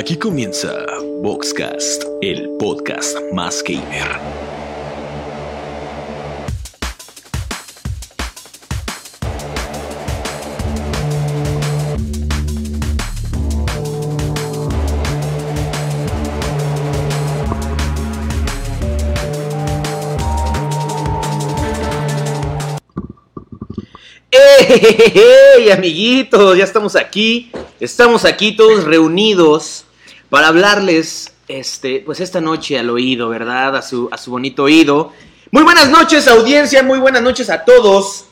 Aquí comienza Boxcast, el podcast más gamer. ¡Hey, amiguitos! Ya estamos aquí. Estamos aquí todos reunidos para hablarles este, pues esta noche al oído, ¿verdad? A su, a su bonito oído. Muy buenas noches, audiencia. Muy buenas noches a todos.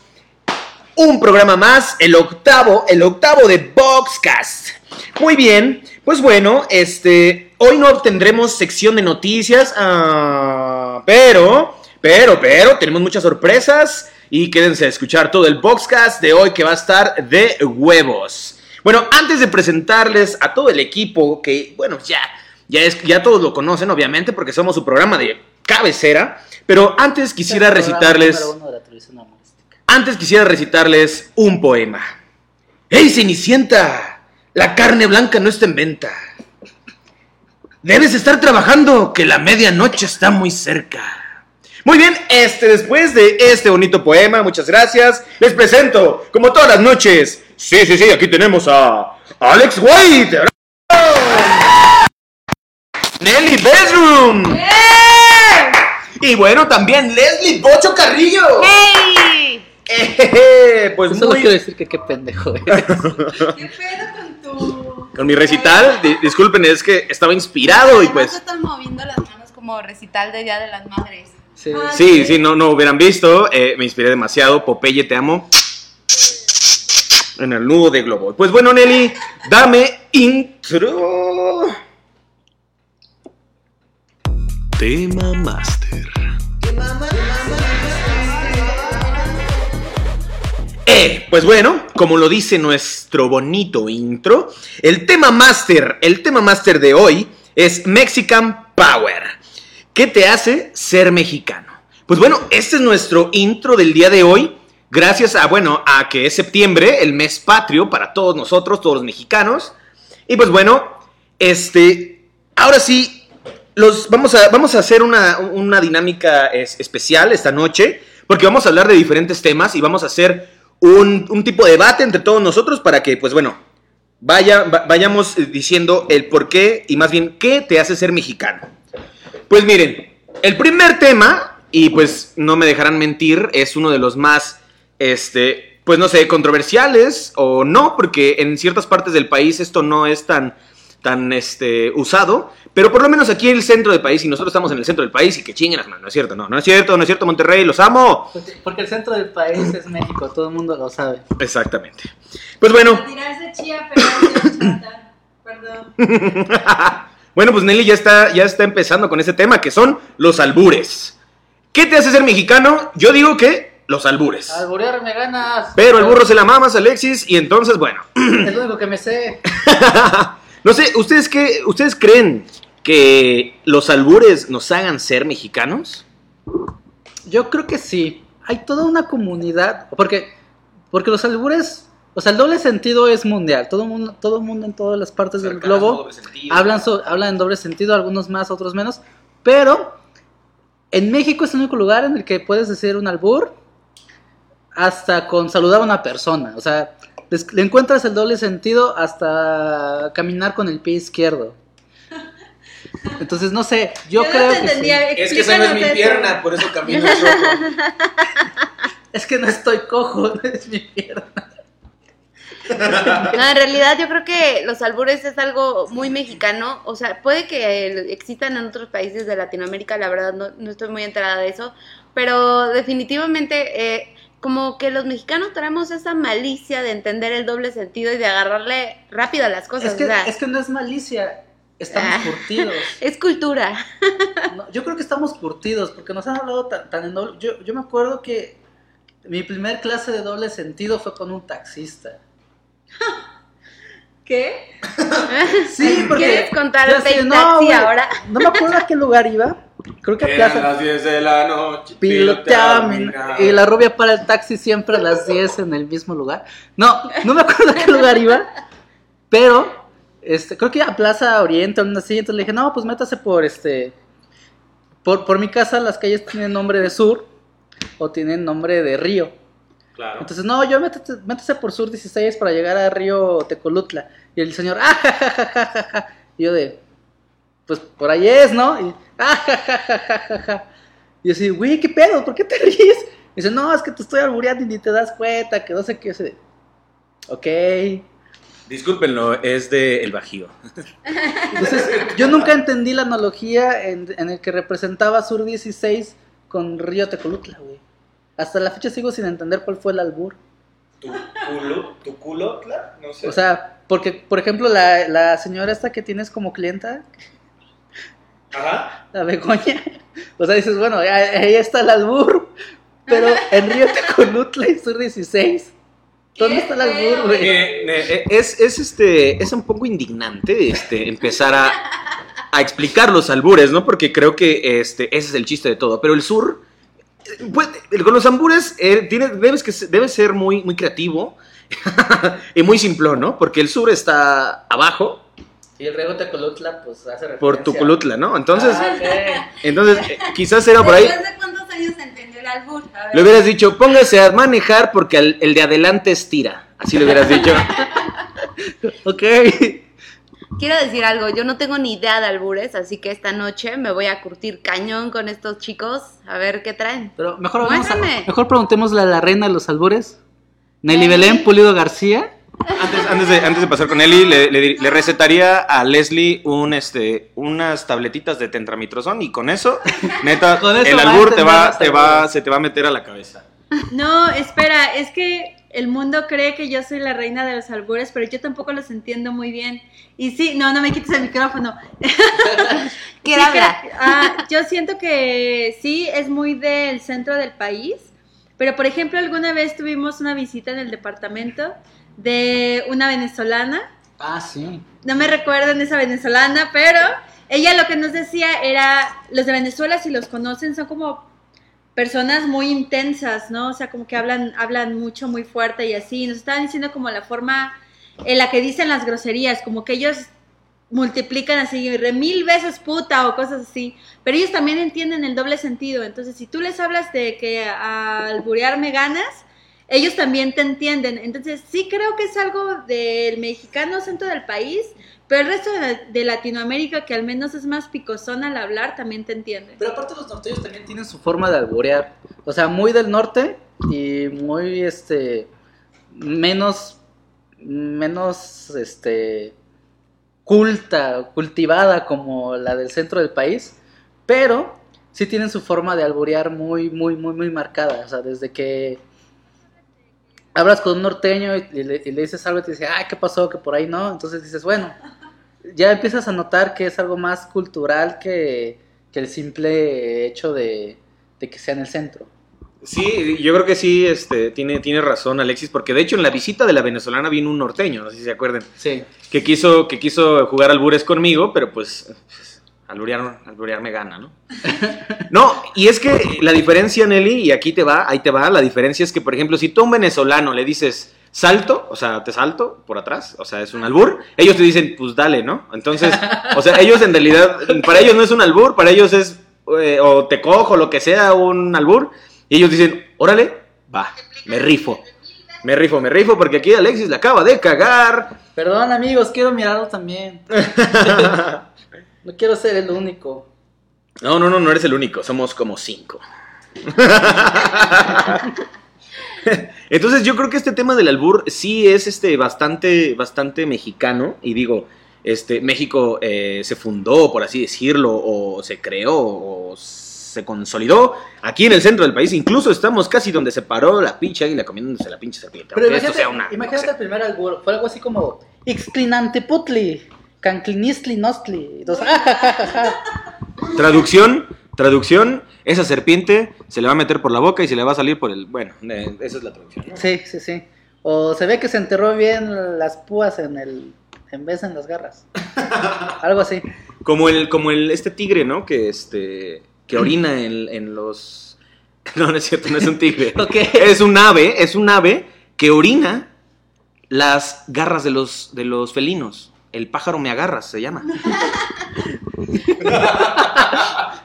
Un programa más, el octavo, el octavo de Boxcast. Muy bien, pues bueno, este, hoy no tendremos sección de noticias, ah, pero, pero, pero, tenemos muchas sorpresas y quédense a escuchar todo el Boxcast de hoy que va a estar de huevos. Bueno, antes de presentarles a todo el equipo, que, bueno, ya, ya, es, ya todos lo conocen, obviamente, porque somos su programa de cabecera, pero antes quisiera recitarles... Antes quisiera recitarles un poema. ¡Ey, Cenicienta! La carne blanca no está en venta. Debes estar trabajando, que la medianoche está muy cerca. Muy bien, este, después de este bonito poema, muchas gracias, les presento, como todas las noches, sí, sí, sí, aquí tenemos a Alex White. Nelly Bedroom. Y bueno, también Leslie Bocho Carrillo. ¡Hey! Eh, pues Solo muy... quiero decir que qué pendejo eres. ¿Qué pedo con tu...? Con mi recital, di- disculpen, es que estaba inspirado y pues... están moviendo las manos como recital de Día de las Madres. Sí. Sí, sí, no, no hubieran visto, eh, me inspiré demasiado, Popeye, te amo. En el nudo de globo. Pues bueno, Nelly, dame intro. Tema Master. Eh, pues bueno, como lo dice nuestro bonito intro, el tema máster, el tema máster de hoy es Mexican Power. ¿Qué te hace ser mexicano? Pues bueno, este es nuestro intro del día de hoy. Gracias a, bueno, a que es septiembre, el mes patrio para todos nosotros, todos los mexicanos. Y pues bueno, este, ahora sí, los, vamos, a, vamos a hacer una, una dinámica es- especial esta noche, porque vamos a hablar de diferentes temas y vamos a hacer un, un tipo de debate entre todos nosotros para que, pues bueno, vaya, va- vayamos diciendo el por qué y más bien qué te hace ser mexicano. Pues miren, el primer tema, y pues no me dejarán mentir, es uno de los más, este, pues no sé, controversiales o no, porque en ciertas partes del país esto no es tan, tan, este, usado, pero por lo menos aquí en el centro del país, y nosotros estamos en el centro del país, y que chinguen las manos, no es cierto, no, no es cierto, no es cierto, Monterrey, los amo. Porque, el centro del país es México, todo el mundo lo sabe. Exactamente. Pues bueno, A tirarse chía, pero no chata. Perdón. bueno, pues Nelly ya está, ya está empezando con ese tema, que son los albures. ¿Qué te hace ser mexicano? Yo digo que los albures. Alborear me ganas. Pero el burro se la mamas, Alexis, y entonces, bueno. Es lo único que me sé. no sé, ¿ustedes qué? ¿Ustedes creen que los albures nos hagan ser mexicanos? Yo creo que sí. Hay toda una comunidad. Porque, porque los albures. O sea, el doble sentido es mundial. Todo el mundo, todo mundo en todas las partes del globo hablan, so- hablan en doble sentido, algunos más, otros menos. Pero en México es el único lugar en el que puedes decir un albur hasta con saludar a una persona. O sea, les- le encuentras el doble sentido hasta caminar con el pie izquierdo. Entonces, no sé, yo, no creo te que sí. entendía, explícanos eso. por eso camino Es que no estoy cojo, es mi pierna. No, en realidad yo creo que los albures es algo muy mexicano, o sea, puede que existan en otros países de Latinoamérica, la verdad no, no estoy muy enterada de eso, pero definitivamente eh, como que los mexicanos traemos esa malicia de entender el doble sentido y de agarrarle rápido a las cosas, Es que, o sea, es que no es malicia, estamos Ah. curtidos. es cultura. No, yo creo que estamos curtidos porque nos han hablado tan, tan en doble. Yo, yo me acuerdo que mi primer clase de doble sentido fue con un taxista. ¿Qué? Sí, porque. ¿Quieres contar no, ahora? No me acuerdo a qué lugar iba. Creo que a Plaza. 10 de la noche. Piloteaba mi- y la rubia para el taxi siempre a las 10 en el mismo lugar. No, no me acuerdo a qué lugar iba, pero este, creo que a Plaza Oriente o algo así, entonces le dije, no, pues métase por este, por, por mi casa las calles tienen nombre de sur o tienen nombre de río. Claro. Entonces, no, yo métete, métese por Sur 16 para llegar a Río Tecolutla. Y el señor, ah, ja. Y yo de, pues por ahí es, ¿no? Y, ah, ja, ja, ja, ja, ja, ja. Y yo así, güey, ¿qué pedo? ¿Por qué te ríes? Y dice, no, es que te estoy albureando y ni te das cuenta, que no sé qué. De, ok. Discúlpenlo, es de El Bajío. Entonces, yo nunca entendí la analogía en, en el que representaba Sur 16 con Río Tecolutla, güey. Hasta la fecha sigo sin entender cuál fue el albur. ¿Tu culo? ¿Tu culo? No sé. O sea, porque, por ejemplo, la, la señora esta que tienes como clienta, Ajá. la Begoña, o sea, dices, bueno, ahí está el albur, pero en Río Tecolutla y Sur 16, ¿dónde está el albur, güey? Eh, eh, es, es, este, es un poco indignante este, empezar a, a explicar los albures, ¿no? Porque creo que este, ese es el chiste de todo. Pero el sur, pues, con los albures, eh, tiene, debes, que, debes ser muy, muy creativo y muy simplón, ¿no? Porque el sur está abajo Y el Río Tecolutla, pues hace referencia. por Tuculutla, ¿no? Entonces, Ah, entonces eh, quizás era por ahí. ¿Después de cuántos años entendió el albur? A ver. Le hubieras dicho, póngase a manejar porque el, el de adelante estira. Así le hubieras dicho. Ok. Quiero decir algo, yo no tengo ni idea de albures, así que esta noche me voy a curtir cañón con estos chicos, a ver qué traen. Pero mejor, vamos a- mejor preguntémosle a la reina de los albures, Nelly Nelly. Belén Pulido García. Antes, antes, de, antes de pasar con Eli, le, le- le recetaría a Leslie un, este, unas tabletitas de tentramitrozón y con eso, neta, Con eso el albur te va, te va, se te va a meter a la cabeza. No, espera, es que el mundo cree que yo soy la reina de los albures, pero yo tampoco los entiendo muy bien. Y sí, no, no me quites el micrófono. ¿Quiere Sí, hablar? ah, yo siento que sí, es muy del centro del país, pero por ejemplo, alguna vez tuvimos una visita en el departamento de una venezolana Ah, sí. no me recuerdan esa venezolana, pero ella lo que nos decía era, los de Venezuela, si los conocen, son como personas muy intensas, ¿no? O sea, como que hablan, hablan mucho, muy fuerte y así. Nos estaban diciendo como la forma en la que dicen las groserías, como que ellos multiplican así re mil veces puta o cosas así, pero ellos también entienden el doble sentido, entonces si tú les hablas de que al burearme ganas, ellos también te entienden, entonces sí creo que es algo del mexicano centro del país, pero el resto de, la- de Latinoamérica que al menos es más picosón al hablar también te entiende. Pero aparte los norteños también tienen su forma de alborear. O sea, muy del norte y muy, este, menos, menos, este, culta, cultivada como la del centro del país. Pero sí tienen su forma de alborear muy, muy, muy, muy marcada. O sea, desde que hablas con un norteño y, le, y le dices algo y te dice, ay, ¿qué pasó? Que por ahí no. Entonces dices, bueno, ya empiezas a notar que es algo más cultural que, que el simple hecho de, de que sea en el centro. Sí, yo creo que sí, este, tiene, tiene razón Alexis, porque de hecho en la visita de la venezolana vino un norteño, no sé si se acuerdan, Sí. que quiso, que quiso jugar albures conmigo, pero pues alburear, alburear me gana, ¿no? No, y es que la diferencia, Nelly, y aquí te va, ahí te va, la diferencia es que, por ejemplo, si tú a un venezolano le dices salto, o sea, te salto por atrás, o sea, es un albur, ellos te dicen, pues dale, ¿no? Entonces, o sea, ellos en realidad, para ellos no es un albur, para ellos es, eh, o te cojo, lo que sea, un albur, y ellos dicen, órale, va, me rifo. Me rifo, me rifo, porque aquí Alexis la acaba de cagar. Perdón amigos, quiero mirarlo también. no quiero ser el único. No, no, no, no eres el único, somos como cinco. Entonces yo creo que este tema del albur sí es este bastante, bastante mexicano. Y digo, este, México eh, se fundó, por así decirlo, o se creó, o se consolidó aquí en el centro del país. Incluso estamos casi donde se paró la pinche águila comiéndose la pinche serpiente. Pero imagínate, sea una- imagínate no el primer albur, fue algo así como Ixclinanteputli, Canclinistli Nostli. Traducción, traducción, esa serpiente se le va a meter por la boca y se le va a salir por el... Bueno, eh, esa es la traducción. ¿no? Sí, sí, sí. O se ve que se enterró bien las púas en el en vez en las garras. Algo así. Como el, como el, este tigre, ¿no? Que este, que orina en, en los... No, no es cierto, no es un tigre. Ok. Es un ave, es un ave que orina las garras de los, de los felinos. El pájaro me agarra, se llama.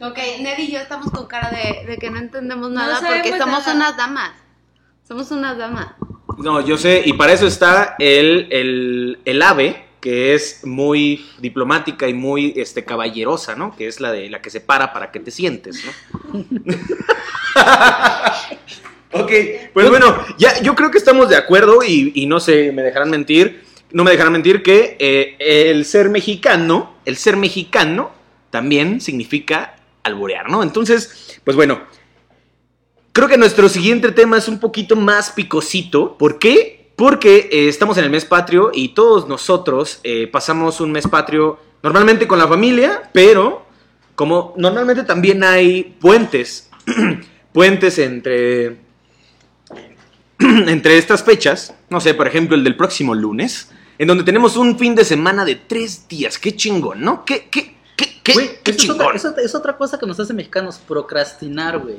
Ok, Ned y yo estamos con cara de, de que no entendemos No nada sabemos porque somos nada. unas damas. Somos unas damas. No, yo sé, y para eso está el, el, el ave, que es muy diplomática y muy este, caballerosa, ¿no? Que es la de la que se para para que te sientes, ¿no? ok, pues bueno, ya yo creo que estamos de acuerdo y, y no sé, me dejarán mentir, no me dejarán mentir que eh, el ser mexicano, el ser mexicano también significa alborear, ¿no? Entonces, pues bueno, Creo que nuestro siguiente tema es un poquito más picosito. ¿Por qué? Porque eh, estamos en el mes patrio y todos nosotros eh, pasamos un mes patrio normalmente con la familia, pero como normalmente también hay puentes, puentes entre, entre estas fechas, no sé, por ejemplo el del próximo lunes, en donde tenemos un fin de semana de tres días. Qué chingón, ¿no? Qué, qué, qué, qué, Güey, qué eso es, otra, chingón. eso es otra cosa que nos hace mexicanos, procrastinar, güey.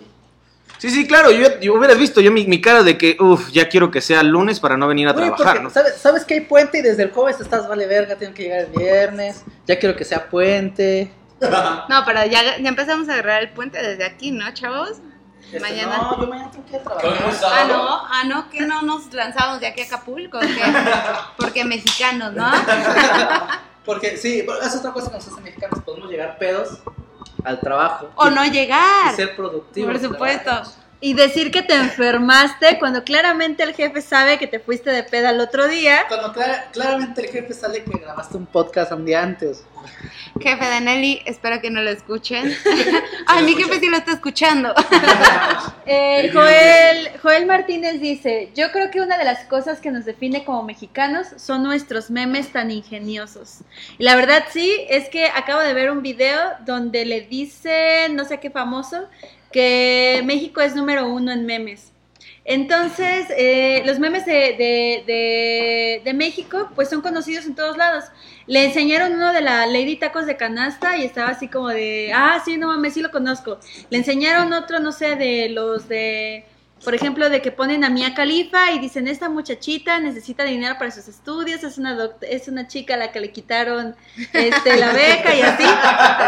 Sí, sí, claro, yo, yo hubieras visto yo mi, mi cara de que, uff, ya quiero que sea lunes para no venir a Güey, trabajar, porque ¿no? sabes, sabes que hay puente y desde el jueves estás, vale verga, tengo que llegar el viernes, ya quiero que sea puente. No, pero ya, ya empezamos a agarrar el puente desde aquí, ¿no, chavos? Este, Mañana. No, yo mañana tengo que trabajar. Ah, no, ah, no, que no nos lanzamos de aquí a Acapulco, ¿Qué? porque mexicanos, ¿no? Porque sí, es otra cosa que nos hace mexicanos, podemos llegar pedos al trabajo. O y- no y llegar, ser productivos. por supuesto. Y decir que te enfermaste cuando claramente el jefe sabe que te fuiste de peda el otro día. Cuando clara- claramente el jefe sale que grabaste un podcast un día antes. Jefe de Nelly, espero que no lo escuchen. Ay, mi jefe sí lo está escuchando. Eh, Joel, Joel Martínez dice, yo creo que una de las cosas que nos define como mexicanos son nuestros memes tan ingeniosos. Y la verdad sí, es que acabo de ver un video donde le dicen, no sé qué famoso, que México es número uno en memes. Entonces, eh, los memes de, de- de- de México, pues son conocidos en todos lados. Le enseñaron uno de la Lady Tacos de Canasta y estaba así como de, ah, sí, no mames, sí lo conozco. Le enseñaron otro, no sé, de los de, por ejemplo, de que ponen a Mia Califa y dicen, esta muchachita necesita dinero para sus estudios, es una, es una chica a la que le quitaron este, la beca y así.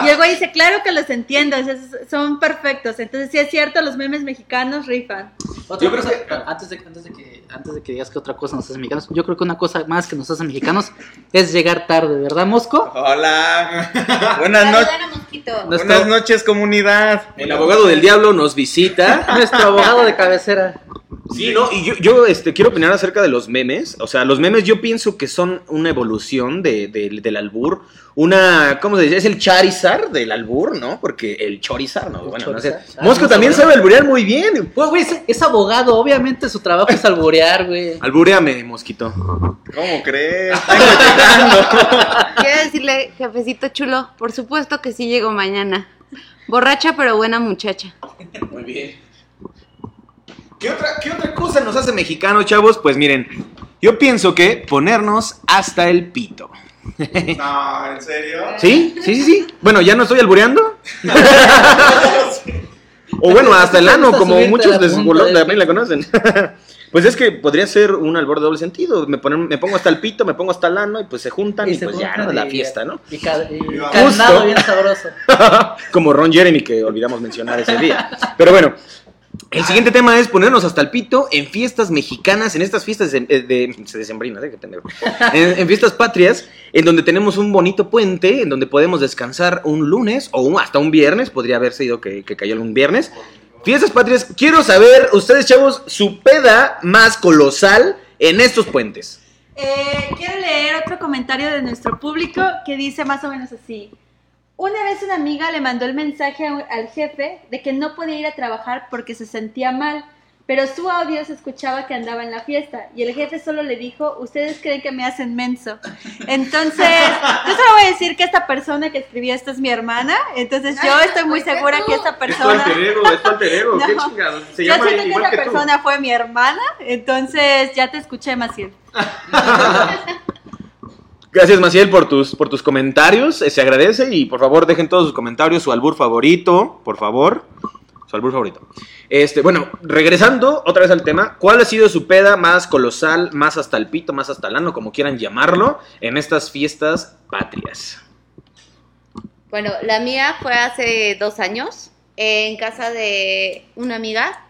Y el güey dice, claro que los entiendo, o sea, es- son perfectos. Entonces, sí es cierto, los memes mexicanos rifan. Otra Yo creo cosa, que- antes, de, antes, de que, antes de que digas que otra cosa nos hace mexicanos, yo creo que una cosa más que nos hace mexicanos es llegar tarde, ¿verdad, Mosco? Hola. Buenas noches. Nuestro- Buenas noches, comunidad. El abogado del diablo nos visita. Nuestro abogado de cabecera. Sí, no, y yo, yo este, quiero opinar acerca de los memes. O sea, los memes yo pienso que son una evolución de, de- del albur. Una, ¿cómo se dice? Es el Charizard del albur, ¿no? Porque el Chorizard, ¿no? El Bueno, no sé. Ah, Mosco no también sabe alburear muy bien. Pues, güey, es, es abogado, obviamente su trabajo es alborear, güey. Albureame, Mosquito. ¿Cómo crees? Quiero decirle, jefecito chulo, por supuesto que sí llego mañana. Borracha pero buena muchacha. Muy bien. ¿Qué otra, ¿Qué otra cosa nos hace mexicano, chavos? Pues miren, yo pienso que ponernos hasta el pito. No, ¿en serio? ¿Sí? Sí, sí, sí. Bueno, ya no estoy albureando. o bueno, hasta el ¿Te ano, como muchos de del también la conocen. pues es que podría ser un albor de doble sentido. Me, ponen- me pongo hasta el pito, me pongo hasta el ano y pues se juntan y, se pues ya, ¿no? La fiesta, ¿no? Y, ca- y bien sabroso. Como Ron Jeremy que olvidamos mencionar ese día. Pero bueno, el siguiente tema es ponernos hasta el pito en fiestas mexicanas, en estas fiestas de, de, de decembrinas, ¿eh? En, en fiestas patrias, en donde tenemos un bonito puente, en donde podemos descansar un lunes o un- hasta un viernes, podría haber sido que, que cayó un viernes. Fiestas patrias, quiero saber, ustedes chavos, su peda más colosal en estos puentes. Eh, quiero leer otro comentario de nuestro público que dice más o menos así. Una vez una amiga le mandó el mensaje al jefe de que no podía ir a trabajar porque se sentía mal, pero su audio se escuchaba que andaba en la fiesta y el jefe solo le dijo, ustedes creen que me hacen menso. Entonces, yo solo voy a decir que esta persona que escribió esto es mi hermana, entonces yo estoy muy ¿Fuiste segura que esta persona... es tu alter ego, No. qué chingados. Se Yo siento que esa que persona fue mi hermana, entonces ya te escuché, Maciel. Gracias, Maciel, por tus, por tus comentarios. eh, Se agradece y por favor dejen todos sus comentarios, su albur favorito, por favor. Su albur favorito. Este, bueno, regresando otra vez al tema, ¿cuál ha sido su peda más colosal, más hasta el pito, más hasta el ano, como quieran llamarlo, en estas fiestas patrias? Bueno, la mía fue hace dos años en casa de una amiga.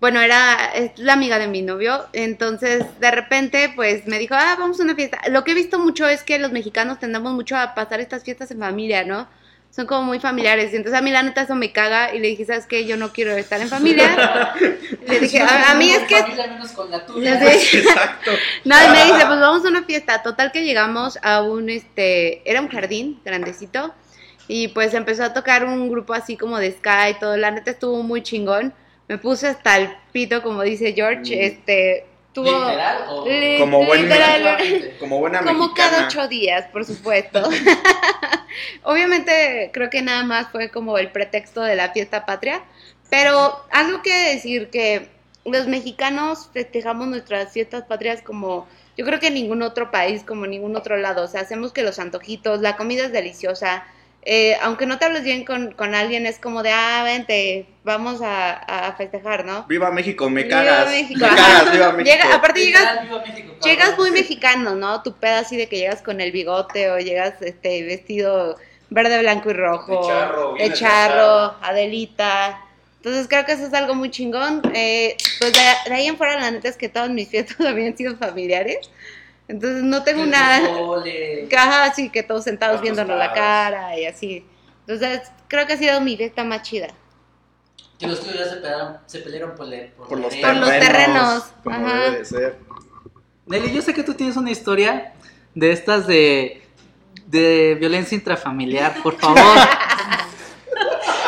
Bueno, era es la amiga de mi novio. Entonces, de repente, pues me dijo, ah, vamos a una fiesta. Lo que he visto mucho es que los mexicanos tendemos mucho a pasar estas fiestas en familia, ¿no? Son como muy familiares. Y entonces a mí la neta eso me caga. Y le dije, ¿sabes qué? Yo no quiero estar en familia. le dije, a, a mí es que... Le dije- Exacto. no, y me dice, pues vamos a una fiesta. Total que llegamos a un, este, era un jardín grandecito. Y pues empezó a tocar un grupo así como de ska y todo. La neta estuvo muy chingón. Me puse hasta el pito, como dice George. Este, tuvo... ¿Literal o- Li- Como buen literal- Como buena como mexicana. cada ocho días, por supuesto. Obviamente creo que nada más fue como el pretexto de la fiesta patria, pero algo que decir que los mexicanos festejamos nuestras fiestas patrias como yo creo que en ningún otro país, como en ningún otro lado, o sea, hacemos que los antojitos, la comida es deliciosa, eh, aunque no te hables bien con, con alguien, es como de, ah, vente, vamos a, a festejar, ¿no? Viva México, me Viva cagas. México, Me cagas, viva México. Llega, aparte llegas viva México. Llegas muy mexicano, ¿no? Tu peda así de que llegas con el bigote o llegas este vestido verde, blanco y rojo. De charro, bien de charro, Adelita. Entonces creo que eso es algo muy chingón. Eh, pues de, de ahí en fuera la neta es que todas mis fiestas habían sido familiares. Entonces no tengo pozole. Caja así que todos sentados Tacos viéndonos la cara y así. Entonces creo que ha sido mi fiesta más chida. Que los tuyos ya se pelearon, se pelearon por, por, Por los la Por los terrenos, Como ajá. debe de ser. Nelly, yo sé que tú tienes una historia de estas de, de violencia intrafamiliar, por favor.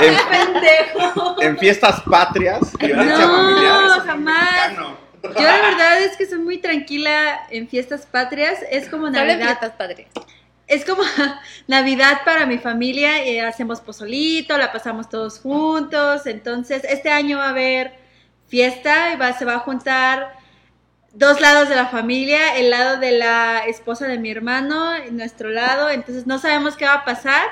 En, pendejo. en fiestas patrias, violencia No, familiar. muy jamás. mexicano. Yo la verdad es que soy muy tranquila en fiestas patrias. Es como Navidad. fiestas padre. Es como Navidad para mi familia. eh, hacemos pozolito, la pasamos todos juntos. Entonces, este año va a haber fiesta y va, se va a juntar dos lados de la familia, el lado de la esposa de mi hermano y nuestro lado. Entonces, no sabemos qué va a pasar.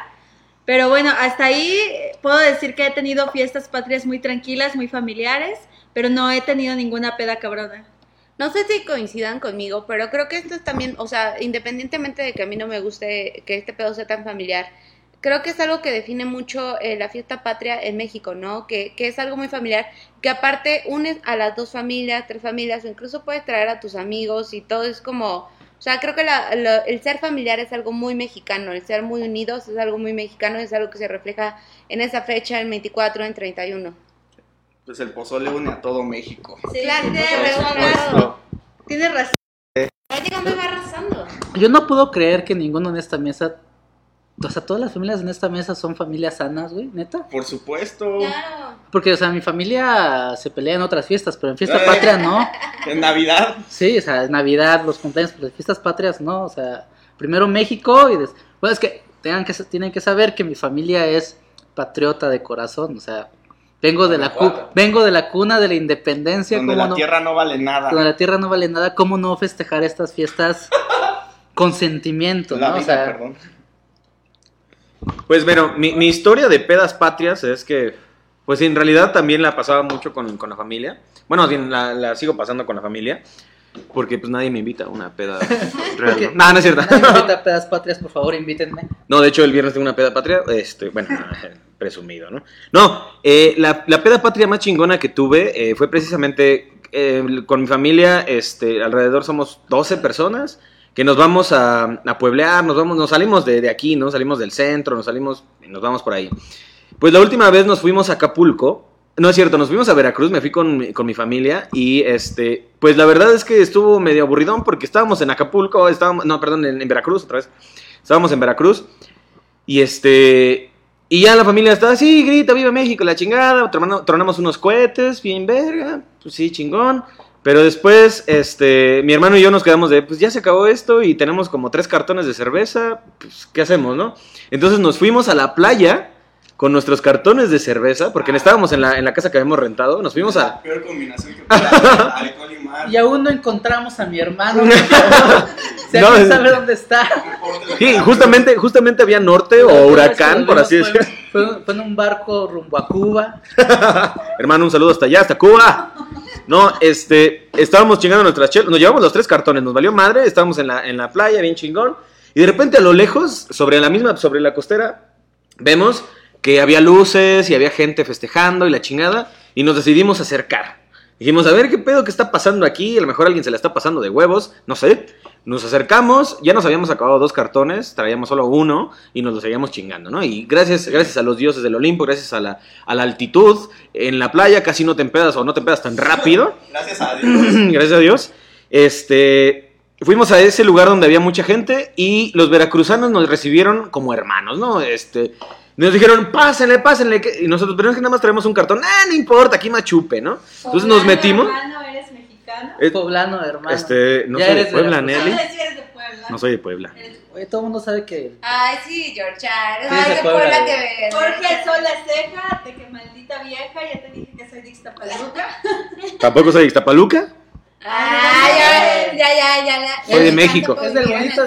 Pero bueno, hasta ahí puedo decir que he tenido fiestas patrias muy tranquilas, muy familiares, pero no he tenido ninguna peda cabrona. No sé si coincidan conmigo, pero creo que esto es también, o sea, independientemente de que a mí no me guste que este pedo sea tan familiar, creo que es algo que define mucho eh, la fiesta patria en México, ¿no? Que, que es algo muy familiar, que aparte unes a las dos familias, tres familias, o incluso puedes traer a tus amigos y todo es como, o sea, creo que la- la- el ser familiar es algo muy mexicano, el ser muy unidos es algo muy mexicano, es algo que se refleja en esa fecha, el 24, en 31. Pues el pozole une a todo México. Claro, razón, supuesto. claro. Tienes razón. Prácticamente va arrasando. Yo no puedo creer que ninguno en esta mesa. O sea, todas las familias en esta mesa son familias sanas, güey, neta. Por supuesto. Claro. Porque, o sea, mi familia se pelea en otras fiestas, pero en fiesta Eh. patria no. En Navidad. Sí, o sea, Navidad, los cumpleaños, pero las fiestas patrias no. O sea, primero México y después. Bueno, es que, tengan que tienen que saber que mi familia es patriota de corazón. O sea, vengo de la, cu- vengo de la cuna de la independencia. Donde ¿cómo la no? tierra no vale nada. Donde la tierra no vale nada, ¿cómo no festejar estas fiestas con sentimiento, La ¿no? O vida, sea, perdón. Pues bueno, mi, mi historia de pedas patrias es que, pues en realidad también la pasaba mucho con, con la familia. Bueno, la, la sigo pasando con la familia. Porque pues nadie me invita a una peda real. ¿no? No, no es cierto. nadie me invita a pedas patrias, por favor, invítenme. No, de hecho el viernes tengo una peda patria. Este, bueno, presumido, ¿no? No, eh, la, la peda patria más chingona que tuve eh, fue precisamente eh, con mi familia. Este, alrededor somos 12 personas que nos vamos a, a pueblear, nos vamos, nos salimos de, de aquí, ¿no? Salimos del centro, nos salimos, nos vamos por ahí. Pues la última vez nos fuimos a Acapulco. No es cierto, nos fuimos a Veracruz, me fui con, mi- con mi familia y este, pues la verdad es que estuvo medio aburridón porque estábamos en Acapulco, estábamos, no, perdón, en, en Veracruz otra vez. Estábamos en Veracruz y este, y ya la familia estaba así, grita, viva México, la chingada, tronamos, tronamos unos cohetes, bien verga, pues sí, chingón. Pero después, este, mi hermano y yo nos quedamos de, pues ya se acabó esto y tenemos como tres cartones de cerveza, pues, ¿qué hacemos, no? Entonces nos fuimos a la playa con nuestros cartones de cerveza, porque estábamos en la, en la casa que habíamos rentado, nos fuimos a... La peor combinación que alcohol y mar. Y aún no encontramos a mi hermano. si No, es- sabe dónde está. Sí, justamente, justamente había norte o huracán, por así Fue- decirlo. Fue, fue en un barco rumbo a Cuba. Hermano, un saludo hasta allá, hasta Cuba. No, este, estábamos chingando nuestras chelas, nos llevamos los tres cartones, nos valió madre, estábamos en la, en la playa, bien chingón, y de repente a lo lejos, sobre la misma, sobre la costera, vemos que había luces y había gente festejando y la chingada, y nos decidimos acercar. Dijimos, a ver qué pedo que está pasando aquí, a lo mejor alguien se la está pasando de huevos, no sé. Nos acercamos, ya nos habíamos acabado dos cartones, traíamos solo uno y nos lo seguíamos chingando, ¿no? Y gracias, gracias a los dioses del Olimpo, gracias a la, a la altitud, en la playa casi no te empedas o no te empedas tan rápido, Gracias a Dios. gracias a Dios. Este, fuimos a ese lugar donde había mucha gente y los veracruzanos nos recibieron como hermanos, ¿no? Este, nos dijeron, pásenle, pásenle. que-". Y nosotros, pero es que nada más traemos un cartón. Ah, no importa, aquí machupe, ¿no? Entonces nos metimos. hermano, ¿eres mexicano? Eh, Poblano, hermano. Este, no Ya soy de eres Puebla, veracruzano. Nelly. Sí, eres de Puebla. No soy de Puebla. Eres de Oye, todo el mundo sabe que. Ay, sí, George. Ay, Sí, es de qué Puebla, que ves. Jorge Sol la ceja, de que maldita vieja, ya te dije que soy de Ixtapaluca. Tampoco soy de Ixtapaluca. Ay, ya, ya, ya, ya. Soy de México. Es del bonito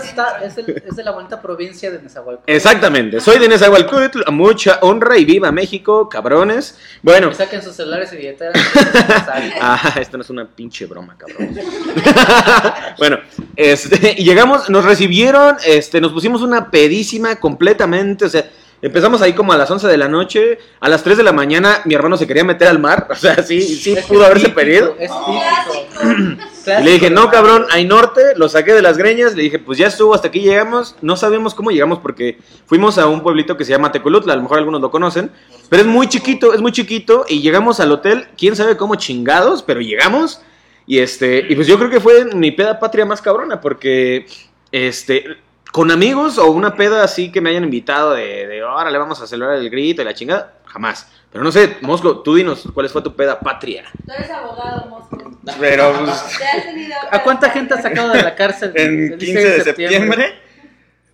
de la bonita provincia de Nezahualcóyotl. Exactamente, soy de Nezahualcóyotl, a mucha honra y viva México, cabrones. Bueno, Que saquen sus celulares y billeteras. ah, esto no es una pinche broma, cabrón. bueno, este, y llegamos, nos recibieron, este, nos pusimos una pedísima completamente, o sea, empezamos ahí como a las 11 de la noche, a las 3 de la mañana mi hermano se quería meter al mar, o sea, sí, sí Es pudo haberse pedido. Es. Y le dije, no, cabrón, hay norte, lo saqué de las greñas, le dije, pues ya estuvo, hasta aquí llegamos, no sabemos cómo llegamos porque fuimos a un pueblito que se llama Tecolutla, a lo mejor algunos lo conocen, pero es muy chiquito, es muy chiquito, y llegamos al hotel, quién sabe cómo chingados, pero llegamos, y este, y pues yo creo que fue mi peda patria más cabrona, porque, este, con amigos o una peda así que me hayan invitado de, de órale, vamos a celebrar el grito y la chingada, jamás. Pero no sé, Mosco, tú dinos, ¿cuál fue tu peda patria? Tú eres abogado, Mosco. Pero pues, ¿Te has tenido ¿A cuánta gente has sacado de la cárcel? en el 15 de septiembre,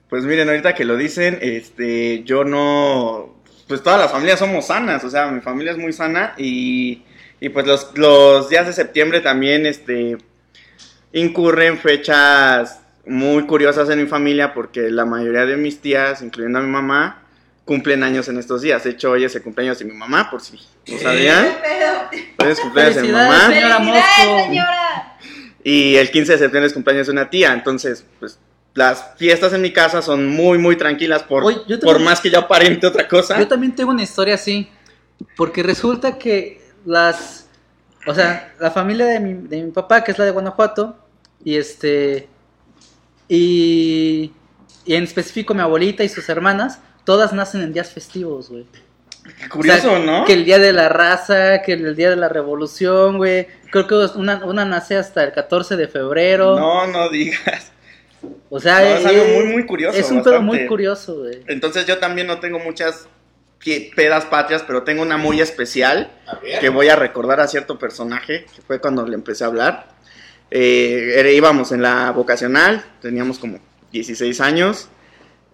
pues miren, ahorita que lo dicen, este, yo no, pues todas las familias somos sanas, o sea, mi familia es muy sana y, y pues los, los días de septiembre también, este, incurren fechas muy curiosas en mi familia porque la mayoría de mis tías, incluyendo a mi mamá, cumplen años en estos días. De hecho, hoy es el cumpleaños de mi mamá, por si no sabían. Hoy es cumpleaños de mi mamá. señora ¡Felicidades, Mosco. señora! Y el 15 de septiembre es cumpleaños de una tía. Entonces, pues las fiestas en mi casa son muy, muy tranquilas por, Oye, por más que yo aparente otra cosa. Yo también tengo una historia así. Porque resulta que las. O sea, la familia de mi, de mi papá, que es la de Guanajuato, y este. Y. Y en específico mi abuelita y sus hermanas, todas nacen en días festivos, güey. Qué Curioso, O sea, ¿no? Que el día de la raza, que el día de la revolución, güey. Creo que una, una nace hasta el 14 de febrero. No, no digas. O sea, No, es algo muy, muy curioso, Es un pedo muy curioso, güey. Entonces yo también no tengo muchas pedas patrias, pero tengo una muy especial que voy a recordar a cierto personaje, que fue cuando le empecé a hablar. Eh, íbamos en la vocacional, teníamos como 16 años,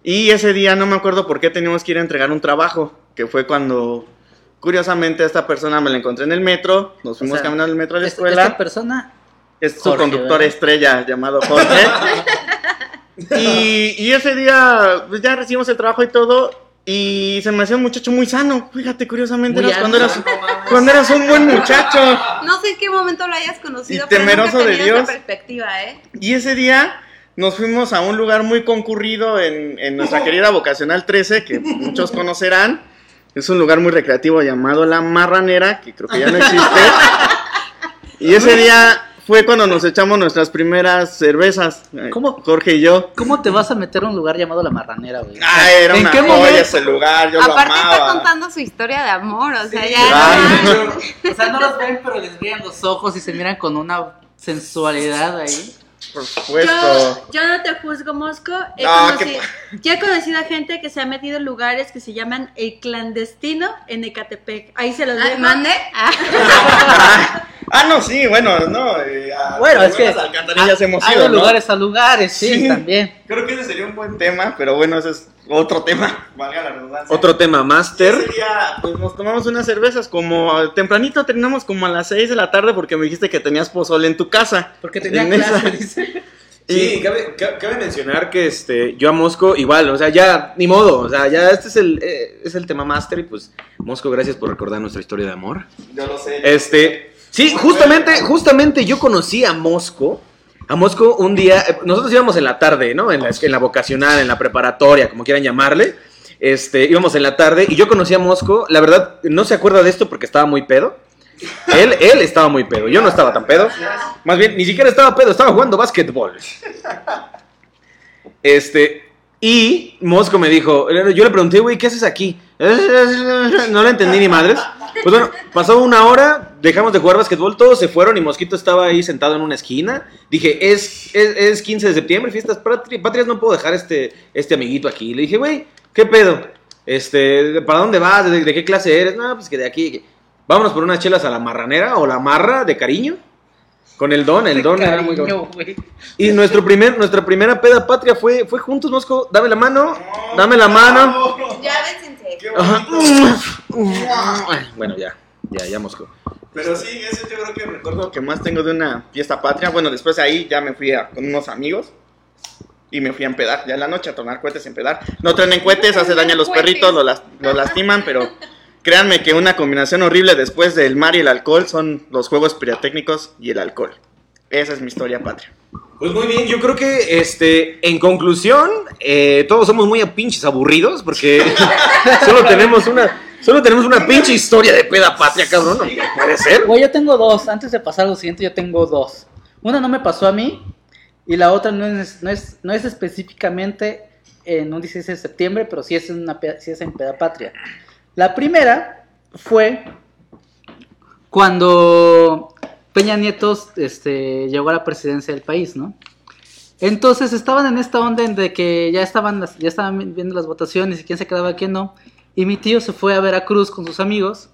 y ese día no me acuerdo por qué teníamos que ir a entregar un trabajo, que fue cuando, curiosamente, esta persona me la encontré en el metro, nos fuimos sea, caminando en el metro a la escuela. Esta persona Es su Jorge, conductor ¿verdad? estrella llamado Jorge. y, y ese día, pues ya recibimos el trabajo y todo. Y se me hacía un muchacho muy sano. Fíjate, curiosamente, eras cuando, eras, cuando eras un buen muchacho. No sé en qué momento lo hayas conocido, Y pero temeroso de esa Dios. perspectiva, ¿eh? Y ese día nos fuimos a un lugar muy concurrido en, en nuestra querida Vocacional 13, que muchos conocerán. Es un lugar muy recreativo llamado La Marranera, que creo que ya no existe. Y ese día fue cuando nos echamos nuestras primeras cervezas. eh, ¿Cómo? Jorge y yo. ¿Cómo te vas a meter a un lugar llamado La Marranera, güey? Ah, era ¿En una qué joya momento? ese lugar, yo Aparte lo está amaba. contando su historia de amor, o sea, ya... Ay, O sea, no los ven, pero les brillan los ojos y se miran con una sensualidad ahí. por supuesto. Yo, yo no te juzgo, Mosco. He No, conocido, yo he conocido a gente que se ha metido en lugares que se llaman el clandestino en Ecatepec. Ahí se los Ah, dejo. ¿Mande? Ah. Ah, no, sí, bueno, no. eh, a- Bueno, es que alcantarillas hemos hay ido, de ¿no? lugares a lugares, sí, Sí. también. Creo que ese sería un buen tema, pero bueno, ese es otro tema, valga la redundancia. Otro tema, Master. Ese día, pues nos tomamos unas cervezas como tempranito, terminamos como a las 6 de la tarde porque me dijiste que tenías pozole en tu casa. Porque tenía clase, dice. Sí, cabe, ca- cabe mencionar que este, yo a Mosco igual, o sea, ya, ni modo, o sea, ya este es el, eh, es el tema Master y pues, Mosco, gracias por recordar nuestra historia de amor. Yo lo sé. Este, sí, justamente, justamente yo conocí a Mosco. A Mosco un día, eh, nosotros íbamos en la tarde, ¿no? En la, en la vocacional, en la preparatoria, como quieran llamarle. Este, íbamos en la tarde y yo conocí a Mosco. La verdad, no se acuerda de esto porque estaba muy pedo. Él, él estaba muy pedo, yo no estaba tan pedo. Más bien, ni siquiera estaba pedo, estaba jugando básquetbol. Este, y Mosco me dijo, yo le pregunté, güey, ¿qué haces aquí? No le entendí ni madres. Pues bueno, pasó una hora, dejamos de jugar básquetbol, todos se fueron y Mosquito estaba ahí sentado en una esquina. Dije, es, es, es 15 de septiembre, fiestas patri- patrias, no puedo dejar este, este amiguito aquí. Le dije, güey, ¿qué pedo? Este, ¿para dónde vas? ¿De, de qué clase eres? No, pues que de aquí. que- Vámonos por unas chelas a la marranera o la marra de cariño. Con el don, el don era muy y nuestro primer, nuestra primera peda patria fue, fue juntos, Mosco. Dame la mano, dame la mano. Ya bésense. Ay, Bueno, ya, ya, ya, Mosco. Pero sí, ese yo creo que el recuerdo que más tengo de una fiesta patria. Bueno, después de ahí ya me fui a- con unos amigos y me fui a empedar. Ya en la noche a tomar cohetes y empedar. No traen cohetes, hace daño a los perritos, los, las- los lastiman, pero créanme que una combinación horrible después del mar y el alcohol son los juegos pirotécnicos y el alcohol. Esa es mi historia patria. Pues muy bien, yo creo que, este, en conclusión, eh, todos somos muy a pinches aburridos porque solo tenemos una, solo tenemos una pinche historia de peda patria, cabrón. ¿no? Puede ser. Güey, yo tengo dos. Antes de pasar a lo siguiente, yo tengo dos. Una no me pasó a mí y la otra no es, no es, no es específicamente en un 16 de septiembre, pero sí es, en una, sí es en Peda Patria. La primera fue cuando Peña Nieto este, llegó a la presidencia del país, ¿no? Entonces estaban en esta onda de que ya estaban, las- ya estaban viendo las votaciones y quién se quedaba, quién no. Y mi tío se fue a Veracruz con sus amigos.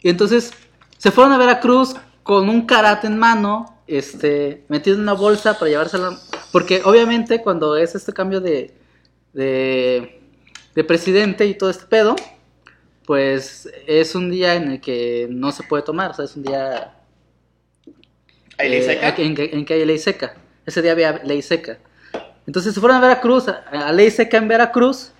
Y entonces se fueron a Veracruz con un karate en mano, este, metido en una bolsa para llevársela. Porque obviamente cuando es este cambio de, de, de presidente y todo este pedo, pues es un día en el que no se puede tomar, o sea, es un día ¿Hay ley eh, seca? En, que- en que hay ley seca. Ese día había ley seca. Entonces se fueron a Veracruz, a, a ley seca en Veracruz,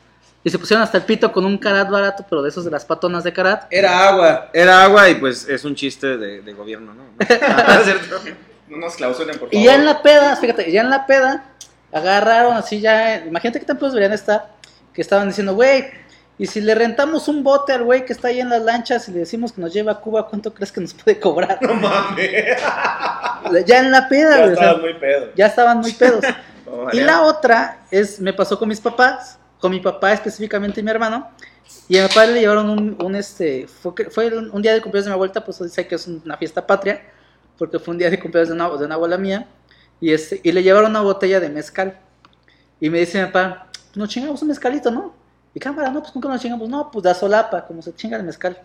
y se pusieron hasta el pito con un karat barato, pero de esos de las patonas de karat. Era agua, era agua y pues es un chiste de, de gobierno, ¿no? No nos clausuren, por favor. Y ya en la peda, fíjate, ya en la peda, agarraron así ya, imagínate qué tan pedos deberían estar, que estaban diciendo, güey, y si le rentamos un bote al güey que está ahí en las lanchas y le decimos que nos lleva a Cuba, ¿cuánto crees que nos puede cobrar? No mames. ya en la peda, Ya güey, o sea, estabas muy pedo. ya estaban muy pedos. No, Y la otra es, me pasó con mis papás, con mi papá específicamente y mi hermano. Y a mi papá le llevaron un, un, este, fue, un día de cumpleaños de mi abuelita, pues dice que es una fiesta patria, porque fue un día de cumpleaños de una, de una abuela mía. Y, este, y le llevaron una botella de mezcal. Y me dice mi papá, "Pues nos chingamos un mezcalito, ¿no? Y cámara, no, pues nunca nos chingamos, no, pues da solapa, como se chinga el mezcal.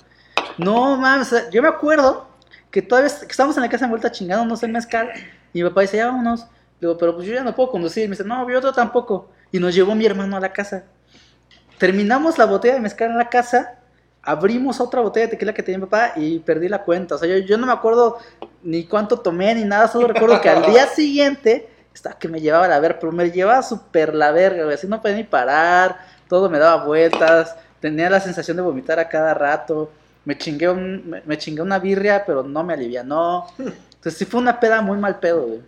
No mames, yo me acuerdo que todavía que estábamos en la casa de vuelta chingándonos el mezcal. Y mi papá dice, ya vámonos. Le digo, pero pues yo ya no puedo conducir. Y me dice, no, yo otro tampoco. Y nos llevó mi hermano a la casa. Terminamos la botella de mezcal en la casa. Abrimos otra botella de tequila que tenía mi papá y perdí la cuenta. O sea, yo, yo no me acuerdo ni cuánto tomé ni nada. Solo recuerdo que al día siguiente estaba que me llevaba a la verga, pero me llevaba súper la verga, güey. Así no podía ni parar. Todo me daba vueltas. Tenía la sensación de vomitar a cada rato. Me chingué, un- me, me chingué una birria, pero no me alivianó. Entonces sí fue una peda muy mal pedo, güey.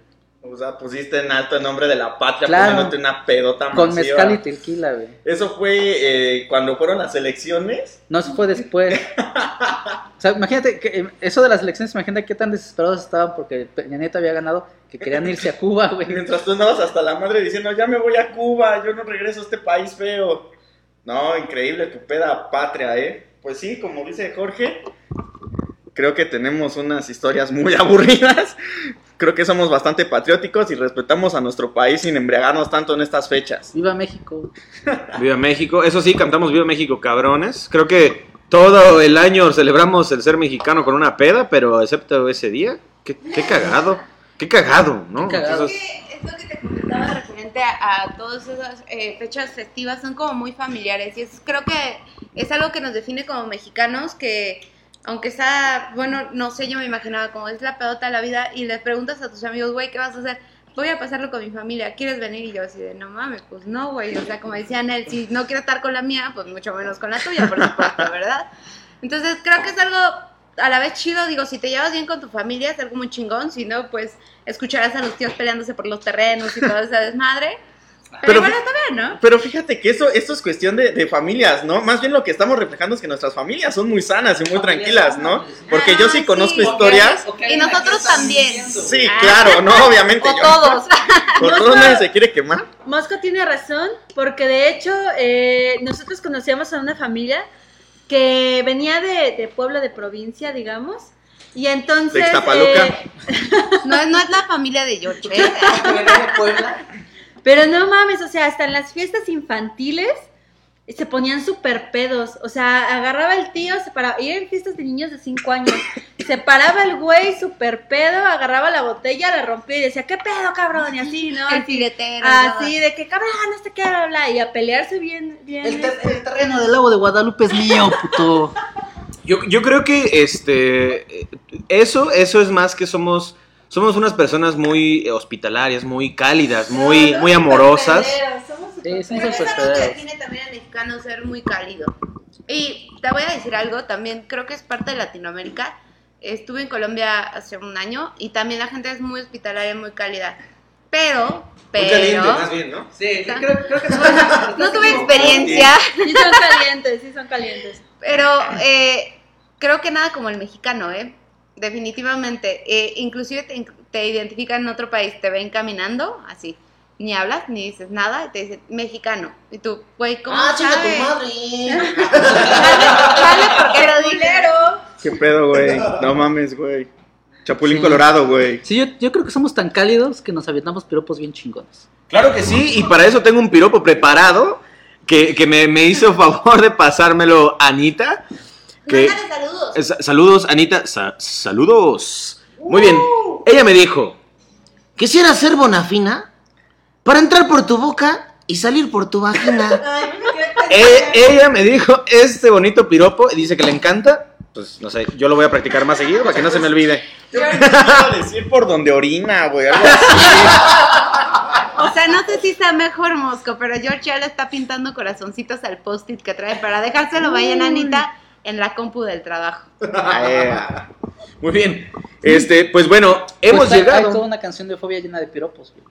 O sea, pusiste en alto el nombre de la patria Claro. poniéndote una pedota Con masiva. mezcal y tequila, güey. Eso fue eh, cuando fueron las elecciones. No, eso fue después. O sea, imagínate, que, eh, eso de las elecciones, imagínate qué tan desesperados estaban porque Peña Nieto había ganado, que querían irse a Cuba, güey. Mientras tú andabas hasta la madre diciendo, ya me voy a Cuba, yo no regreso a este país feo. No, increíble tu peda patria, ¿eh? Pues sí, como dice Jorge, creo que tenemos unas historias muy aburridas. Creo que somos bastante patrióticos y respetamos a nuestro país sin embriagarnos tanto en estas fechas. Viva México. Viva México. Eso sí, cantamos Viva México, cabrones. Creo que todo el año celebramos el ser mexicano con una peda, pero excepto ese día. Qué, qué cagado. Qué cagado, ¿no? Qué cagado. Entonces, Es lo que te comentaba a, todas esas eh, fechas festivas, son como muy familiares y es, creo que es algo que nos define como mexicanos que aunque sea, bueno, no sé, yo me imaginaba como es la pedota de la vida y le preguntas a tus amigos, güey, ¿qué vas a hacer? Voy a pasarlo con mi familia, ¿quieres venir? Y yo así de, no mames, pues no, güey, o sea, como decían él, si no quiero estar con la mía, pues mucho menos con la tuya, por supuesto, ¿verdad? Entonces creo que es algo a la vez chido, digo, si te llevas bien con tu familia es algo muy chingón, si no, pues escucharás a los tíos peleándose por los terrenos y toda esa desmadre. Pero, Pero- está bien, ¿no? Pero fíjate que eso, esto es cuestión de, de familias, ¿no? Más bien lo que estamos reflejando es que nuestras familias son muy sanas y muy tranquilas, ¿no? Porque yo sí Ah, conozco sí. historias. Y nosotros también. Sí, Ah. claro, no, obviamente. O yo- todos. Por todos nadie se quiere quemar. Mosco tiene razón, porque de hecho eh, nosotros conocíamos a una familia que venía de, de pueblo de provincia, digamos, y entonces... De eh, No, es- no es la familia de George, ¿eh? pero no mames, o sea, hasta en las fiestas infantiles se ponían súper pedos, o sea, agarraba el tío, se paraba, y eran fiestas de niños de 5 años, se paraba el güey súper pedo, agarraba la botella, la rompía y decía, ¿qué pedo, cabrón? Y así, ¿no? El filetero. así de que cabrón, no sé qué, bla, bla, y a pelearse bien, bien. El, ter- el terreno del lago de Guadalupe es mío, puto. yo, yo creo que este eh, eso, eso es más que somos. Somos unas personas muy hospitalarias, muy cálidas, muy, muy amorosas. Sí, son Pero es algo que define también al mexicano ser muy cálido. Y te voy a decir algo, también creo que es parte de Latinoamérica. Estuve en Colombia hace un año y también la gente es muy hospitalaria, muy cálida. Pero, pero... bien, ¿no? Sí, creo- No tuve experiencia, Sí son calientes, sí son calientes. pero eh, creo que nada como el mexicano, ¿eh? Definitivamente. Eh, inclusive te, te identifican en otro país, te ven caminando, así. Ni hablas, ni dices nada, y te dicen mexicano. Y tú, güey, ¿cómo Ah, sabes? tu madre. Vale, porque lo dije. ¿Qué pedo, güey? No mames, güey. Chapulín Sí. Colorado, güey. Sí, yo, yo creo que somos tan cálidos que nos aventamos piropos bien chingones. Claro que sí, y para eso tengo un piropo preparado que, que me, me hizo favor de pasármelo Anita. Que, saludos. Eh, sa- saludos, Anita. Sa- saludos. Muy bien. Ella me dijo, Quisiera ser bonafina para entrar por tu boca y salir por tu vagina. e- ella me dijo este bonito piropo y dice que le encanta. Pues no sé, yo lo voy a practicar más seguido para que no se me olvide. Yo a decir por donde orina, güey. algo así. O sea, no sé si está mejor Mosco, pero George ya le está pintando corazoncitos al post-it que trae para dejárselo vayan Anita en la compu del trabajo. Eh. Muy bien. Este, pues bueno, hemos Pues hay- Hay toda llegado. una canción de fobia llena de piropos, güey.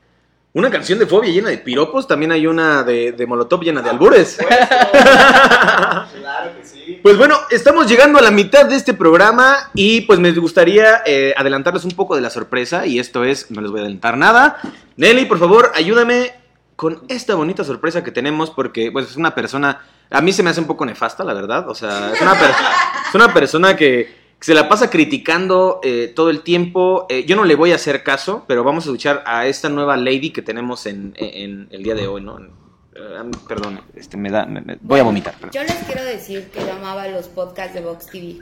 Una canción de fobia llena de piropos, también hay una de, de Molotov llena de albures. Claro que sí. Pues bueno, estamos llegando a la mitad de este programa y pues me gustaría eh, adelantarles un poco de la sorpresa y esto es, no les voy a adelantar nada. Nelly, por favor, ayúdame con esta bonita sorpresa que tenemos porque pues es una persona, a mí se me hace un poco nefasta, la verdad, o sea, es una, per- es una persona que se la pasa criticando eh, todo el tiempo. Eh, yo no le voy a hacer caso, pero vamos a escuchar a esta nueva lady que tenemos en, en el día de hoy, ¿no? Eh, perdón, este, me da, me- me- voy a vomitar. perdón. Yo les quiero decir que yo amaba los podcasts de Vox TV,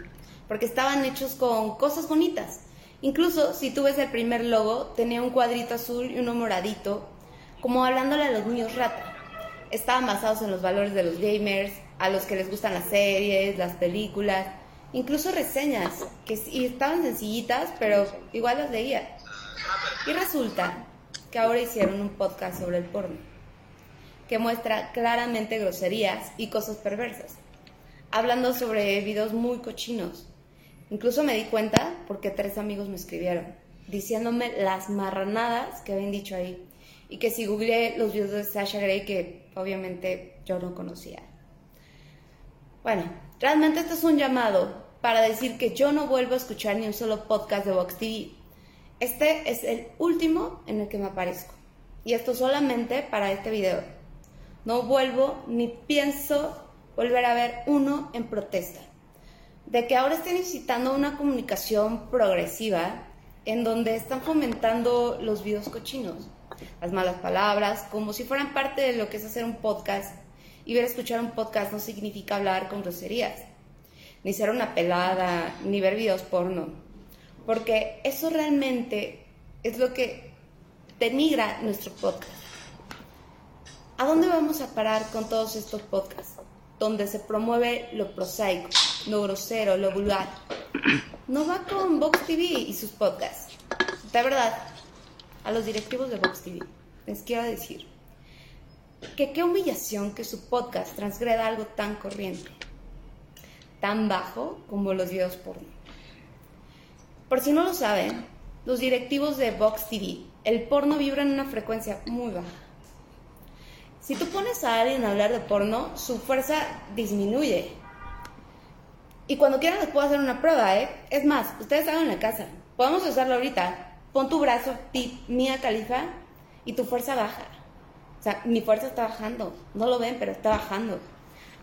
porque estaban hechos con cosas bonitas. Incluso si tú ves el primer logo, tenía un cuadrito azul y uno moradito, como hablándole a los niños rata. Estaban basados en los valores de los gamers, a los que les gustan las series, las películas, incluso reseñas, que sí, estaban sencillitas, pero igual las leía. Y resulta que ahora hicieron un podcast sobre el porno que muestra claramente groserías y cosas perversas, hablando sobre videos muy cochinos. Incluso me di cuenta porque tres amigos me escribieron, diciéndome las marranadas que habían dicho ahí, y que si googleé los videos de Sasha Grey, que obviamente yo no conocía. Bueno, realmente esto es un llamado para decir que yo no vuelvo a escuchar ni un solo podcast de Vox TV. Este es el último en el que me aparezco. Y esto solamente para este video. No vuelvo ni pienso volver a ver uno en protesta. De que ahora estén incitando una comunicación progresiva en donde están fomentando los videos cochinos, las malas palabras, como si fueran parte de lo que es hacer un podcast. Y ver escuchar un podcast no significa hablar con groserías. ni ser una pelada, ni ver videos porno. Porque eso realmente es lo que denigra nuestro podcast. ¿A dónde vamos a parar con todos estos podcasts? Donde se promueve lo prosaico, lo grosero, lo vulgar. No va con Vox TV y sus podcasts. De verdad, a los directivos de Vox TV les quiero decir que qué humillación que su podcast transgreda algo tan corriente, tan bajo como los videos porno. Por si no lo saben, los directivos de Vox TV, el porno vibra en una frecuencia muy baja. Si tú pones a alguien a hablar de porno, su fuerza disminuye. Y cuando quieran les puedo hacer una prueba, ¿eh? Es más, ustedes hagan en la casa. Podemos hacerlo ahorita. Pon tu brazo, tip, mía califa, y tu fuerza baja. O sea, mi fuerza está bajando. No lo ven, pero está bajando.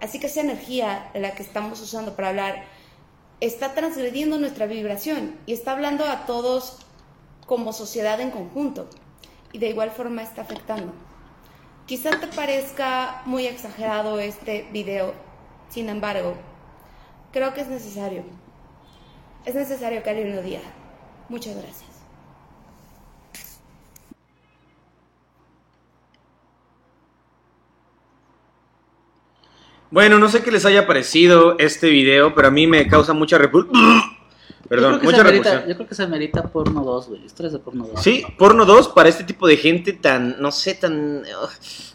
Así que esa energía la que estamos usando para hablar está transgrediendo nuestra vibración y está hablando a todos como sociedad en conjunto. Y de igual forma está afectando. Quizás te parezca muy exagerado este video, sin embargo, creo que es necesario. Es necesario que alguien lo diga. Muchas gracias. Bueno, no sé qué les haya parecido este video, pero a mí me causa mucha repulsión. Perdón, mucha repulsión. Yo creo que se merita porno 2, güey. Historias de porno 2. Sí, porno 2 para este tipo de gente tan, no sé, tan,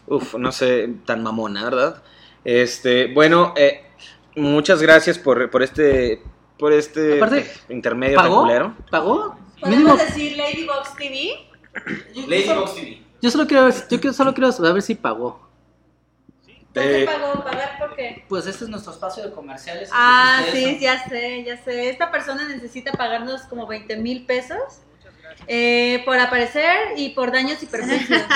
uf, no sé, tan mamona, ¿verdad? Este, bueno, eh, muchas gracias por, por este, por este Aparte, intermedio tan ¿Pagó? culero. ¿Pagó? ¿Podemos Mínimo. decir Ladybox TV? TV. Yo solo quiero ver, yo solo quiero saber si pagó. ¿Por qué pagó? ¿Pagar por qué? Pues este es nuestro espacio de comerciales. Ah, sí, ya sé, ya sé. Esta persona necesita pagarnos como 20 mil pesos eh, por aparecer y por daños y perjuicios.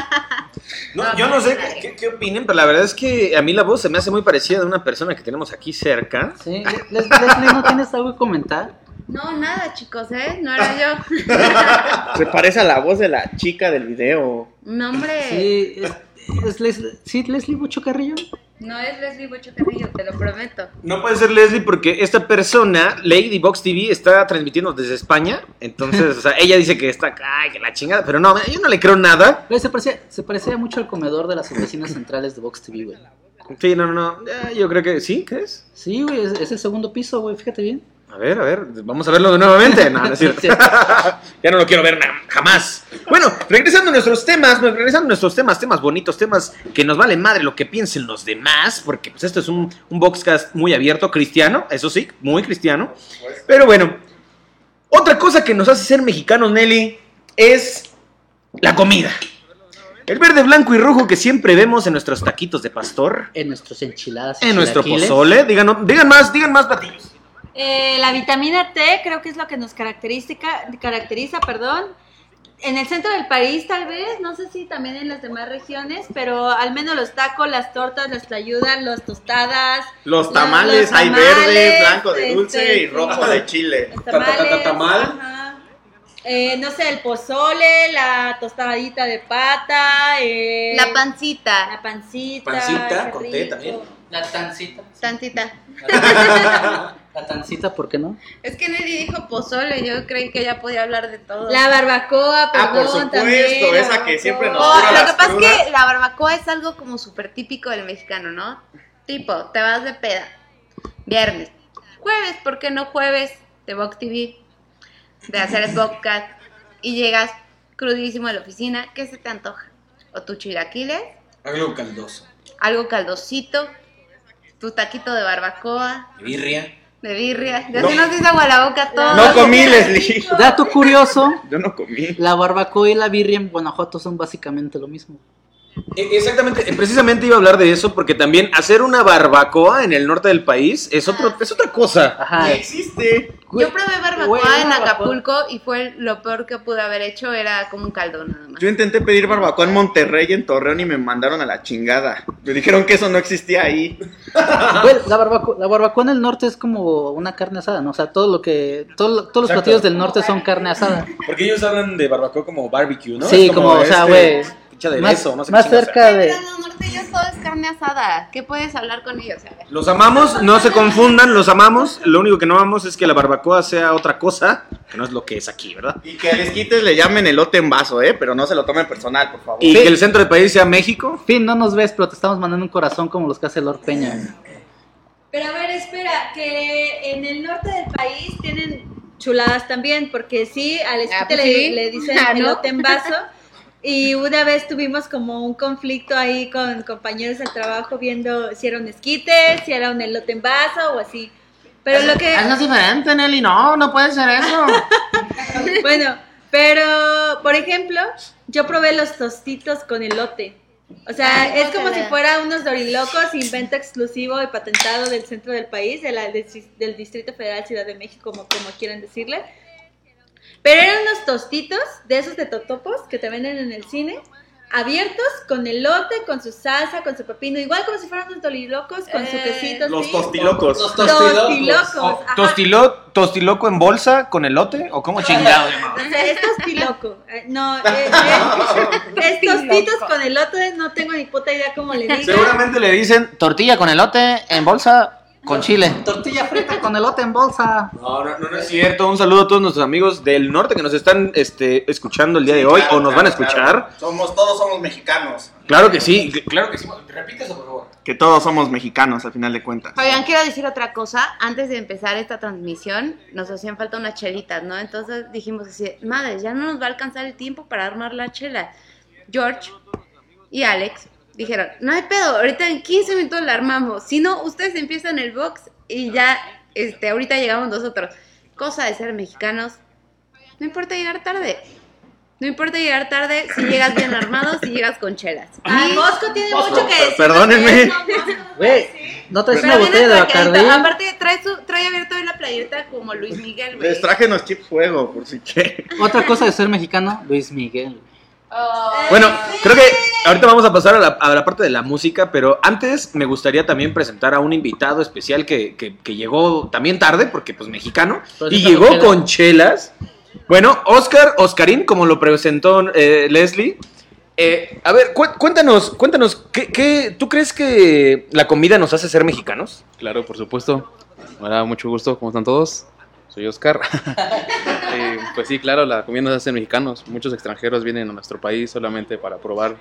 No, yo no sé qué, qué- qué opinen, pero la verdad es que a mí la voz se me hace muy parecida de una persona que tenemos aquí cerca. Sí, Les- ¿no tienes algo que comentar? No, nada, chicos, ¿eh? No era yo. Se parece a la voz de la chica del video. No, hombre. Sí, es, es Leslie, ¿sí, Leslie Bucho Carrillo. No es Leslie Bocho Carrillo, te lo prometo. No puede ser Leslie porque esta persona, Lady Box TV, está transmitiendo desde España. Entonces, o sea, ella dice que está acá, que la chingada. Pero no, yo no le creo nada. Se parecía, se parecía mucho al comedor de las oficinas centrales de Vox TV, güey. Sí, no, no, no. ya, Yo creo que sí, ¿qué es? Sí, güey, es, es el segundo piso, güey, fíjate bien. A ver, a ver, vamos a verlo nuevamente. No, no es cierto. ya no lo quiero ver jamás. Bueno, regresando a nuestros temas, regresando a nuestros temas, temas bonitos, temas que nos vale madre lo que piensen los demás, porque pues esto es un, un boxcast muy abierto, cristiano, eso sí, muy cristiano. Pero bueno, otra cosa que nos hace ser mexicanos, Nelly, es la comida. El verde, blanco y rojo que siempre vemos en nuestros taquitos de pastor, En nuestros enchiladas. en nuestro pozole. Digan, digan más, digan más platillos. Eh, la vitamina T creo que es lo que nos caracteriza, caracteriza, perdón. En el centro del país tal vez, no sé si también en las demás regiones, pero al menos los tacos, las tortas, las tlayudas, las tostadas, Los Los- tamales, los hay tamales, verde, blanco de dulce este, y rojo de chile. tamales, tamal. Eh, no sé, el pozole, la tostadita de pata, eh, La pancita. la pancita, Pancita qué con té rico. también. La tancita. Tantita. La tancita, ¿por qué no? Es que Nelly dijo pozole, yo creí que ella podía hablar de todo. La barbacoa, Ah, perdón, por supuesto, también, esa que siempre nos Oh, cura lo las que pasa crudas. es que la barbacoa es algo como súper típico del mexicano, ¿no? Tipo, te vas de peda. Viernes. Jueves, ¿por qué no jueves? De Vox TV. De hacer el podcast. Y llegas crudísimo a la oficina. ¿Qué se te antoja? O tu chilaquiles, Algo caldoso. algo caldosito, tu taquito de barbacoa, Birria. de birria. Ya No. se nos hizo agua la boca todo. No comí, Leslie. Dato curioso, Yo no comí. la barbacoa y la birria en Guanajuato son básicamente lo mismo. E- Exactamente, eh, precisamente iba a hablar de eso porque también hacer una barbacoa en el norte del país es, otro, es otra cosa. Ajá. Ni existe. Yo probé barbacoa Güey, en barbacoa. Acapulco y fue lo peor que pude haber hecho, era como un caldo nada más. Yo intenté pedir barbacoa en Monterrey y en Torreón y me mandaron a la chingada. Me dijeron que eso no existía ahí. Güey, la barbacoa, la barbacoa en el norte es como una carne asada, ¿no? O sea, todo lo que, todo todos los Exacto. platillos del norte son carne asada. Porque ellos hablan de barbacoa como barbecue, ¿no? sí, Es como, como o sea, este- güey, De Más, beso, no sé más qué cerca de... Norteños todo es carne asada. ¿Qué puedes hablar con ellos? A ver. Los amamos, no se confundan, los amamos. Lo único que no amamos es que la barbacoa sea otra cosa, que no es lo que es aquí, ¿verdad? Y que les quites le llamen elote en vaso, ¿eh? Pero no se lo tomen personal, por favor. Y que el centro del país sea México. Fin, no nos ves, pero te estamos mandando un corazón como los que hace Lord Peña. Pero a ver, espera, que en el norte del país tienen chuladas también, porque sí, al esquite Ah, pues le, sí. le dicen Ah, ¿no? elote en vaso. Y una vez tuvimos como un conflicto ahí con compañeros del trabajo viendo si era un esquite, si era un elote en vaso o así. Pero lo que... Eso es diferente, Nelly. No, no puede ser eso. Bueno, pero por ejemplo, yo probé los tostitos con elote. O sea, Ay, es como si fuera unos dorilocos, invento exclusivo y patentado del centro del país, de la, del, del Distrito Federal Ciudad de México, como, como quieran decirle. Pero eran unos tostitos de esos de totopos que te venden en el cine, abiertos con elote, con su salsa, con su pepino, igual como si fueran unos dorilocos con su Eh, quesito. Los tostilocos. Tostilocos. O ajá. tostilo- ¿Tostiloco en bolsa con elote? ¿O cómo chingado sea, es tostiloco. Eh, No, eh, es, es tostitos con elote, no tengo ni puta idea cómo le digan. Seguramente le dicen. Tortilla con elote en bolsa con chile. Tortilla frita con elote en bolsa. No, no, no, no es cierto. Un saludo a todos nuestros amigos del norte que nos están este, escuchando el día de hoy Claro, o nos van a escuchar. claro. Somos, todos somos mexicanos. Claro que sí, claro que sí. Repite eso, por favor. Que todos somos mexicanos, al final de cuentas. Oigan, quiero decir otra cosa. Antes de empezar esta transmisión, nos hacían falta unas chelitas, ¿no? Entonces dijimos así, madre, ya no nos va a alcanzar el tiempo para armar la chela. George y Alex dijeron, no hay pedo, ahorita en 15 minutos la armamos. Si no, ustedes empiezan el box y ya, este, ahorita llegamos nosotros. Cosa de ser mexicanos, no importa llegar tarde. No importa llegar tarde si llegas bien armado, si llegas con chelas. Ah, Y- Bosco tiene mucho que decir. Perdónenme. No, Bosco, Güey, sí. ¿no traes Pero una botella de. Bacardí? Aparte, trae, su, trae abierto hoy la playeta como Luis Miguel, güey. Les traje unos chips fuego, por si quieren. Otra cosa de ser mexicano, Luis Miguel. Oh. Bueno, creo que ahorita vamos a pasar a la, a la parte de la música, pero antes me gustaría también presentar a un invitado especial que, que- que llegó también tarde, porque pues mexicano, Pero y llegó con chelas. Bueno, Oscar, Oscarín, como lo presentó eh, Leslie. Eh, a ver, cu- cuéntanos, cuéntanos, ¿qué, qué, tú crees que la comida nos hace ser mexicanos? Claro, por supuesto. Me da mucho gusto. ¿Cómo están todos? Soy Oscar. Eh, pues sí, claro, la comida nos hace mexicanos. Muchos extranjeros vienen a nuestro país solamente para probar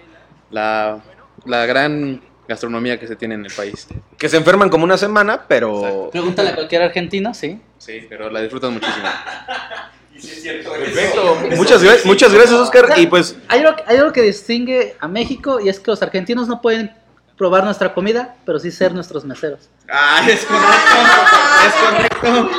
la, la gran gastronomía que se tiene en el país. Que se enferman como una semana, pero... Exacto. Pregúntale a cualquier argentino, sí. Sí, pero la disfrutan muchísimo. Perfecto. Muchas, muchas gracias, Oscar. Y pues Hay algo, hay algo que distingue a México y es que los argentinos no pueden probar nuestra comida, pero sí ser nuestros meseros. Ah, es correcto. es correcto.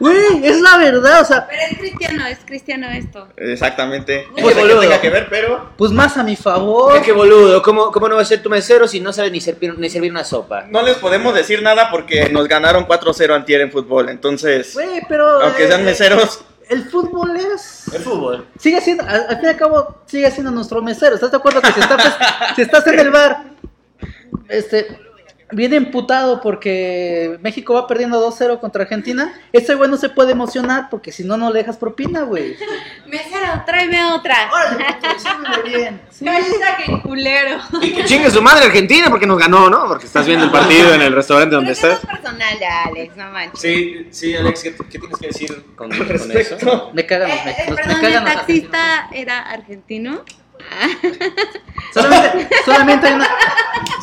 Güey, es la verdad, o sea, Pero es cristiano, es cristiano esto. Exactamente. Qué No sé qué boludo. tenga que ver, pero pues más a mi favor. qué boludo, ¿Cómo, ¿cómo no va a ser tu mesero si no sabe ni servir, ni servir una sopa? no les podemos decir nada porque nos ganaron 4-0 antier en fútbol. Entonces, Güey, pero... aunque sean eh, meseros, El fútbol es... El fútbol. Sigue siendo, al, al fin y al cabo, sigue siendo nuestro mesero. ¿Estás de acuerdo que si estás, si estás en el bar, este, viene emputado porque México va perdiendo 2-0 contra Argentina, ese güey no se puede emocionar porque si no, no le dejas propina, güey. Mesero, tráeme otra. Órale, pues, sírvele bien. Sí. El culero. Y que chingue su madre Argentina porque nos ganó, ¿no? Porque estás viendo el partido en el restaurante donde Pero estás. es personal de Alex, no manches. Sí, sí, Alex, ¿qué, qué tienes que decir con, con respecto. eso? Me cagan los Eh, eh, mexicanos. me perdón, cagan ¿el los taxista era argentino? Solamente, solamente hay una.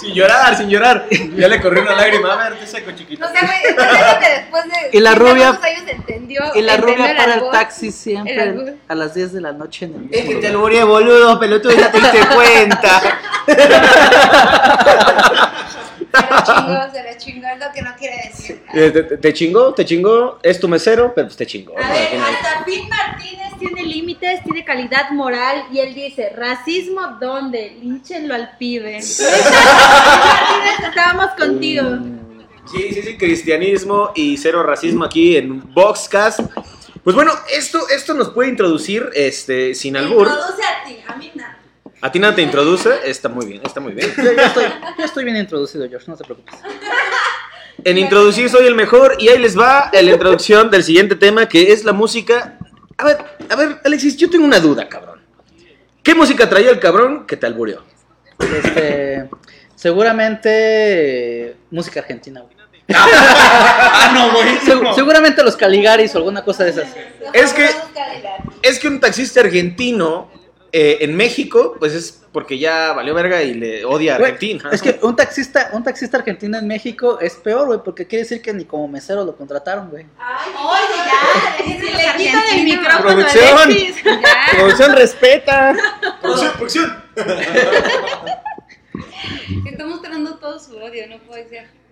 Sin llorar, sin llorar. Ya le corrió una lágrima. A ver, te saco chiquito. O sea, güey, que después de Y la rubia- años entendió, Y la rubia para el taxi el siempre albur. a las 10 de la noche en el Es mismo que te albureé, boludo, pelotudo, ya te diste cuenta. Chingó, se lo chingó, es lo que no quiere decir. Eh, te, chingó, te chingó, es tu mesero, pero pues te chingó. A ver, hasta Pete Martínez tiene límites, tiene calidad moral y él dice, ¿racismo dónde? Línchenlo al pibe. Martínez, estábamos contigo. Sí, sí, sí, cristianismo y cero racismo aquí en Boxcast. Pues bueno, esto, esto nos puede introducir este, sin albur. Introduce a ti, a mí nada. A ti nada te introduce, está muy bien, está muy bien. Yo ya estoy, ya estoy bien introducido, George, no te preocupes. En introducir soy el mejor y ahí les va la introducción del siguiente tema que es la música. A ver, a ver, Alexis, yo tengo una duda, cabrón. ¿Qué música traía el cabrón que te albureó? Este, seguramente música argentina, güey. ah, no, Se- seguramente los Caligaris o alguna cosa de esas. Es que, es que un taxista argentino eh, en México, pues es porque ya valió verga y le odia a Argentina. Es que un taxista, un taxista argentino en México es peor, güey, porque quiere decir que ni como mesero lo contrataron, güey. Oye, ya, si le quitan el micrófono a Producción. Ya. Producción respeta. Producción, producción. Está mostrando todo su odio, no puede ser.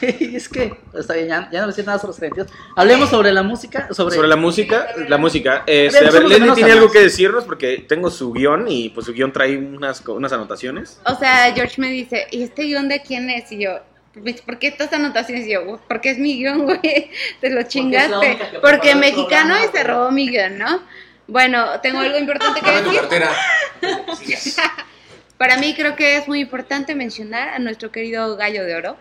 Es que, está bien, ya, ya no decir nada sobre los. Hablemos sobre la música, sobre... Sobre la música, la música. Este, a ver, menos tiene algo que decirnos porque tengo su guion y pues su guion trae unas, unas anotaciones. O sea, George me dice, ¿y este guion de quién es? Y yo, "Pues, ¿por qué estas anotaciones? Y yo, porque es mi guion, güey. Te lo chingaste. Porque, el mexicano programa, y se robó mi guion, ¿no? Bueno, tengo algo importante que decir. Para mí creo que es muy importante mencionar a nuestro querido gallo de oro.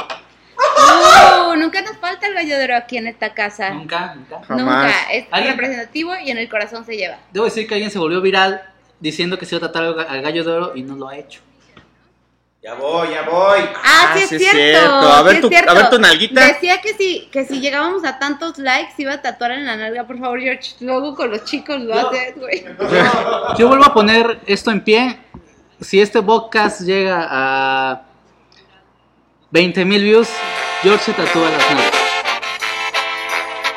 Uh, nunca nos falta el gallo de oro aquí en esta casa. Nunca, nunca. Nunca. Es ¿Alguien? representativo y en el corazón se lleva. Debo decir que alguien se volvió viral diciendo que se iba a tratar al- al gallo de oro y no lo ha hecho. Ya voy, ya voy. Ah, sí, sí es es cierto. cierto. A ver sí tu- cierto. a ver tu nalguita. Decía que si, que si llegábamos a tantos likes iba a tatuar en la nalga, por favor, George. Luego con los chicos lo haces, güey. Yo vuelvo a poner esto en pie. Si este podcast llega a 20 mil views, George se tatúa las nalgas.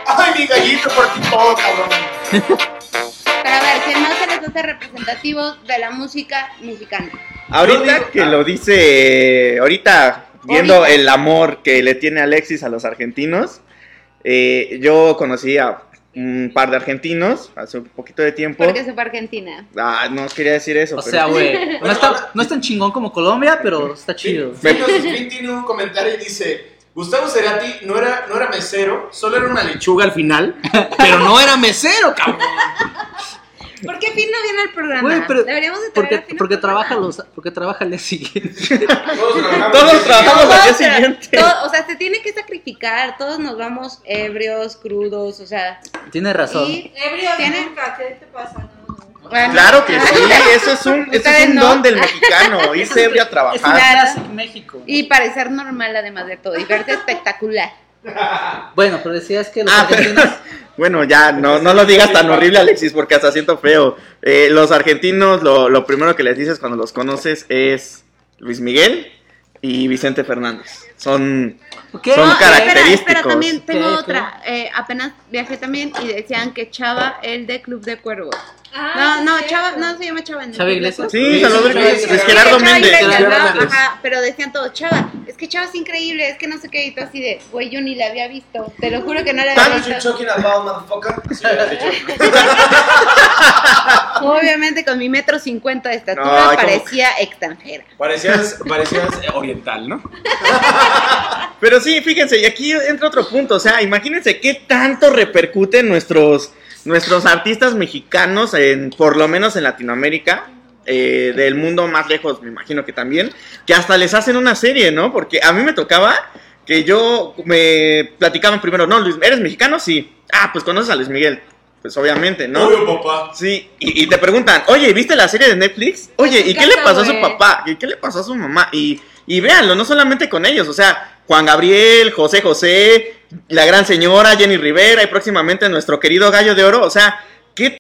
Ay, mi gallito por ti todo, cabrón. Pero a ver, ¿qué más se les hace representativos de la música mexicana? Ahorita que lo dice, ahorita viendo Ahorita. el amor que le tiene Alexis a los argentinos, eh, yo conocí a un par de argentinos hace un poquito de tiempo. Porque se fue a Argentina. Ah, no quería decir eso. O pero- sea, güey, no, está- no es tan chingón como Colombia, pero está chido. Tiene un comentario y dice: Gustavo Cerati no era, no era mesero, solo era una lechuga al final, pero no era mesero, cabrón. ¿Por qué Finn no viene al programa? Güey, pero Deberíamos de traer porque, a porque trabaja los porque trabaja el día siguiente. Todos trabajamos. Al día siguiente. todo- o sea, se tiene que sacrificar. Todos nos vamos ebrios, crudos, o sea. Tiene razón. Y, Ebrio ¿Tiene? nunca, ¿qué te pasa? No, no. bueno, Claro que sí, eso es un, eso es un no. don del mexicano, irse ebrio a Es trabajar. En México. Y parecer normal además de todo. Y verte espectacular. Bueno, pero decías que los Ah, pero- argentinos bueno, ya, no, no lo digas tan horrible, Alexis, porque hasta siento feo. Eh, los argentinos, lo, lo primero que les dices cuando los conoces es Luis Miguel y Vicente Fernández. Son, ¿Qué? son No, espera, característicos. espera, también tengo ¿Qué? otra. Eh, apenas viajé también y decían que Chava, el de Club de Cuervos. Ah, no, no, Chava, no se llama Chava. en el Chava Iglesias. Sí, Salvador Iglesias, es Gerardo Méndez. Ajá, pero decían todos, Chava, es que Chava es increíble, es que no sé qué, y tú así de, güey, yo ni la había visto, te lo juro que no la había visto. talking about, motherfucker. Sí. Obviamente con mi metro cincuenta de estatura parecía extranjera. Parecías, parecías oriental, ¿no? Pero sí, fíjense, y aquí entra otro punto, o sea, imagínense qué tanto repercuten nuestros, nuestros artistas mexicanos, en, por lo menos en Latinoamérica, eh, del mundo más lejos, me imagino que también, que hasta les hacen una serie, ¿no? Porque a mí me tocaba que yo me platicaban primero, no, Luis, ¿eres mexicano? Sí. Ah, pues conoces a Luis Miguel. Pues obviamente, ¿no? Obvio, papá. Sí, y, y te preguntan, oye, ¿viste la serie de Netflix? Oye, ¿y qué le pasó a su papá? ¿Y qué le pasó a su mamá? Y, y véanlo, no solamente con ellos, o sea, Juan Gabriel, José José, la gran señora Jenny Rivera y próximamente nuestro querido Gallo de Oro, o sea,